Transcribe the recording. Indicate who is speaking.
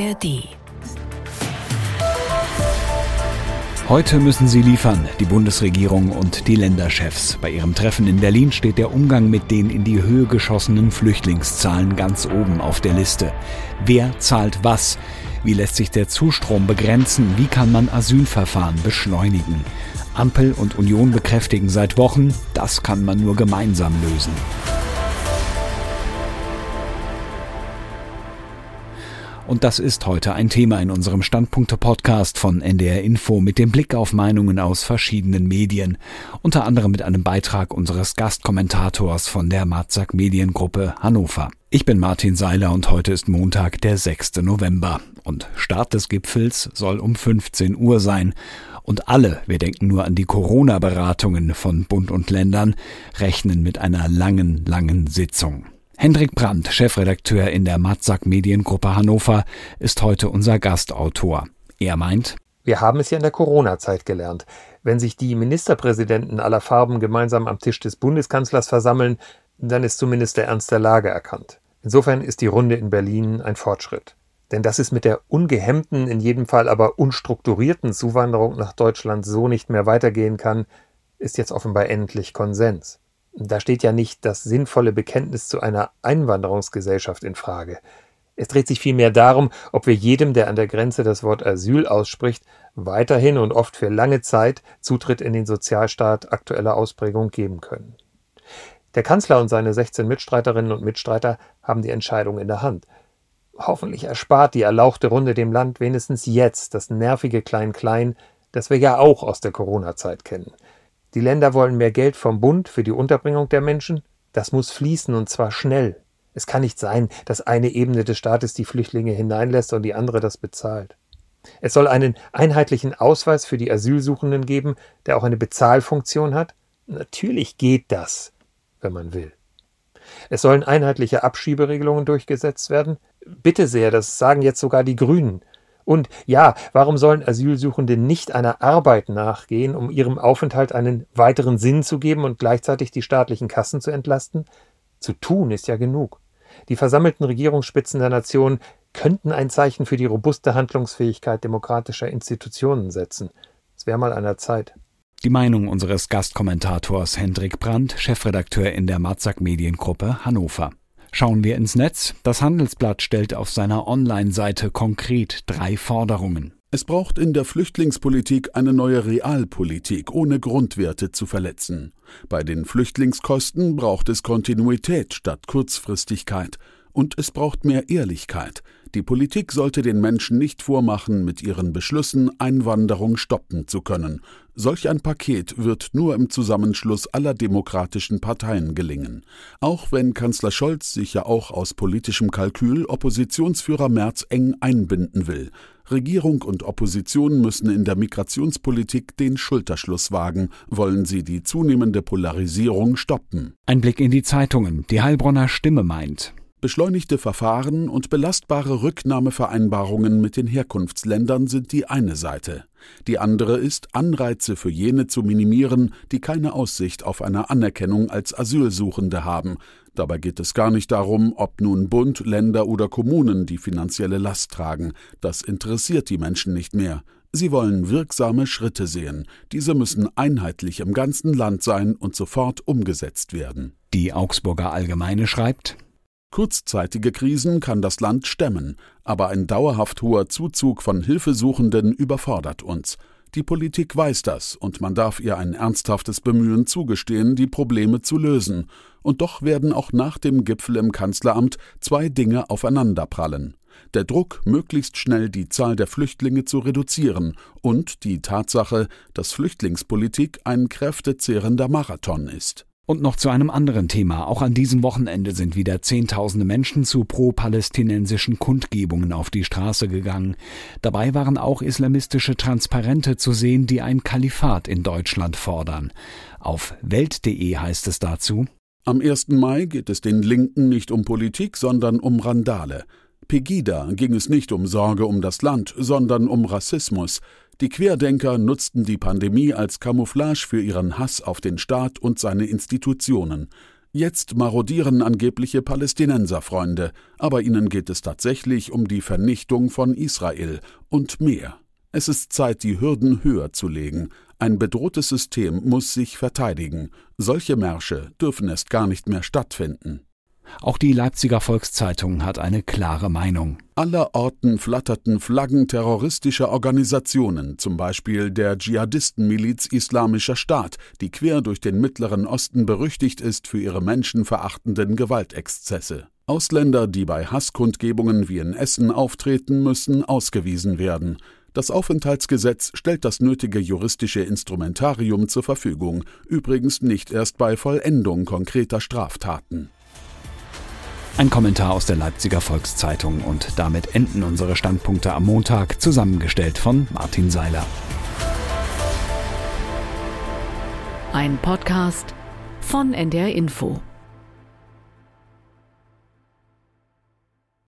Speaker 1: ARD.
Speaker 2: Heute müssen sie liefern, die Bundesregierung und die Länderchefs. Bei ihrem Treffen in Berlin steht der Umgang mit den in die Höhe geschossenen Flüchtlingszahlen ganz oben auf der Liste. Wer zahlt was? Wie lässt sich der Zustrom begrenzen? Wie kann man Asylverfahren beschleunigen? Ampel und Union bekräftigen seit Wochen, das kann man nur gemeinsam lösen. Und das ist heute ein Thema in unserem Standpunkte-Podcast von NDR Info mit dem Blick auf Meinungen aus verschiedenen Medien. Unter anderem mit einem Beitrag unseres Gastkommentators von der Marzak Mediengruppe Hannover. Ich bin Martin Seiler und heute ist Montag, der 6. November. Und Start des Gipfels soll um 15 Uhr sein. Und alle, wir denken nur an die Corona-Beratungen von Bund und Ländern, rechnen mit einer langen, langen Sitzung. Hendrik Brandt, Chefredakteur in der Matzak Mediengruppe Hannover, ist heute unser Gastautor. Er meint,
Speaker 3: wir haben es ja in der Corona-Zeit gelernt. Wenn sich die Ministerpräsidenten aller Farben gemeinsam am Tisch des Bundeskanzlers versammeln, dann ist zumindest der Ernst der Lage erkannt. Insofern ist die Runde in Berlin ein Fortschritt. Denn dass es mit der ungehemmten, in jedem Fall aber unstrukturierten Zuwanderung nach Deutschland so nicht mehr weitergehen kann, ist jetzt offenbar endlich Konsens. Da steht ja nicht das sinnvolle Bekenntnis zu einer Einwanderungsgesellschaft in Frage. Es dreht sich vielmehr darum, ob wir jedem, der an der Grenze das Wort Asyl ausspricht, weiterhin und oft für lange Zeit Zutritt in den Sozialstaat aktueller Ausprägung geben können. Der Kanzler und seine 16 Mitstreiterinnen und Mitstreiter haben die Entscheidung in der Hand. Hoffentlich erspart die erlauchte Runde dem Land wenigstens jetzt das nervige Klein-Klein, das wir ja auch aus der Corona-Zeit kennen. Die Länder wollen mehr Geld vom Bund für die Unterbringung der Menschen. Das muss fließen und zwar schnell. Es kann nicht sein, dass eine Ebene des Staates die Flüchtlinge hineinlässt und die andere das bezahlt. Es soll einen einheitlichen Ausweis für die Asylsuchenden geben, der auch eine Bezahlfunktion hat. Natürlich geht das, wenn man will. Es sollen einheitliche Abschieberegelungen durchgesetzt werden. Bitte sehr, das sagen jetzt sogar die Grünen. Und ja, warum sollen Asylsuchende nicht einer Arbeit nachgehen, um ihrem Aufenthalt einen weiteren Sinn zu geben und gleichzeitig die staatlichen Kassen zu entlasten? Zu tun ist ja genug. Die versammelten Regierungsspitzen der Nation könnten ein Zeichen für die robuste Handlungsfähigkeit demokratischer Institutionen setzen. Es wäre mal an der Zeit.
Speaker 2: Die Meinung unseres Gastkommentators Hendrik Brandt, Chefredakteur in der Marzak Mediengruppe Hannover. Schauen wir ins Netz. Das Handelsblatt stellt auf seiner Online-Seite konkret drei Forderungen.
Speaker 4: Es braucht in der Flüchtlingspolitik eine neue Realpolitik, ohne Grundwerte zu verletzen. Bei den Flüchtlingskosten braucht es Kontinuität statt Kurzfristigkeit. Und es braucht mehr Ehrlichkeit. Die Politik sollte den Menschen nicht vormachen, mit ihren Beschlüssen Einwanderung stoppen zu können. Solch ein Paket wird nur im Zusammenschluss aller demokratischen Parteien gelingen. Auch wenn Kanzler Scholz sich ja auch aus politischem Kalkül Oppositionsführer Merz eng einbinden will. Regierung und Opposition müssen in der Migrationspolitik den Schulterschluss wagen, wollen sie die zunehmende Polarisierung stoppen.
Speaker 2: Ein Blick in die Zeitungen. Die Heilbronner Stimme meint,
Speaker 4: Beschleunigte Verfahren und belastbare Rücknahmevereinbarungen mit den Herkunftsländern sind die eine Seite. Die andere ist, Anreize für jene zu minimieren, die keine Aussicht auf eine Anerkennung als Asylsuchende haben. Dabei geht es gar nicht darum, ob nun Bund, Länder oder Kommunen die finanzielle Last tragen. Das interessiert die Menschen nicht mehr. Sie wollen wirksame Schritte sehen. Diese müssen einheitlich im ganzen Land sein und sofort umgesetzt werden.
Speaker 2: Die Augsburger Allgemeine schreibt,
Speaker 4: Kurzzeitige Krisen kann das Land stemmen, aber ein dauerhaft hoher Zuzug von Hilfesuchenden überfordert uns. Die Politik weiß das, und man darf ihr ein ernsthaftes Bemühen zugestehen, die Probleme zu lösen. Und doch werden auch nach dem Gipfel im Kanzleramt zwei Dinge aufeinanderprallen. Der Druck, möglichst schnell die Zahl der Flüchtlinge zu reduzieren, und die Tatsache, dass Flüchtlingspolitik ein kräftezehrender Marathon ist.
Speaker 2: Und noch zu einem anderen Thema. Auch an diesem Wochenende sind wieder Zehntausende Menschen zu pro-palästinensischen Kundgebungen auf die Straße gegangen. Dabei waren auch islamistische Transparente zu sehen, die ein Kalifat in Deutschland fordern. Auf welt.de heißt es dazu.
Speaker 4: Am 1. Mai geht es den Linken nicht um Politik, sondern um Randale. Pegida ging es nicht um Sorge um das Land, sondern um Rassismus. Die Querdenker nutzten die Pandemie als Camouflage für ihren Hass auf den Staat und seine Institutionen. Jetzt marodieren angebliche Palästinenserfreunde, aber ihnen geht es tatsächlich um die Vernichtung von Israel und mehr. Es ist Zeit, die Hürden höher zu legen. Ein bedrohtes System muss sich verteidigen. Solche Märsche dürfen erst gar nicht mehr stattfinden.
Speaker 2: Auch die Leipziger Volkszeitung hat eine klare Meinung.
Speaker 4: Allerorten flatterten Flaggen terroristischer Organisationen, zum Beispiel der Dschihadistenmiliz Islamischer Staat, die quer durch den Mittleren Osten berüchtigt ist für ihre menschenverachtenden Gewaltexzesse. Ausländer, die bei Hasskundgebungen wie in Essen auftreten, müssen ausgewiesen werden. Das Aufenthaltsgesetz stellt das nötige juristische Instrumentarium zur Verfügung, übrigens nicht erst bei Vollendung konkreter Straftaten.
Speaker 2: Ein Kommentar aus der Leipziger Volkszeitung und damit enden unsere Standpunkte am Montag, zusammengestellt von Martin Seiler.
Speaker 1: Ein Podcast von NDR Info.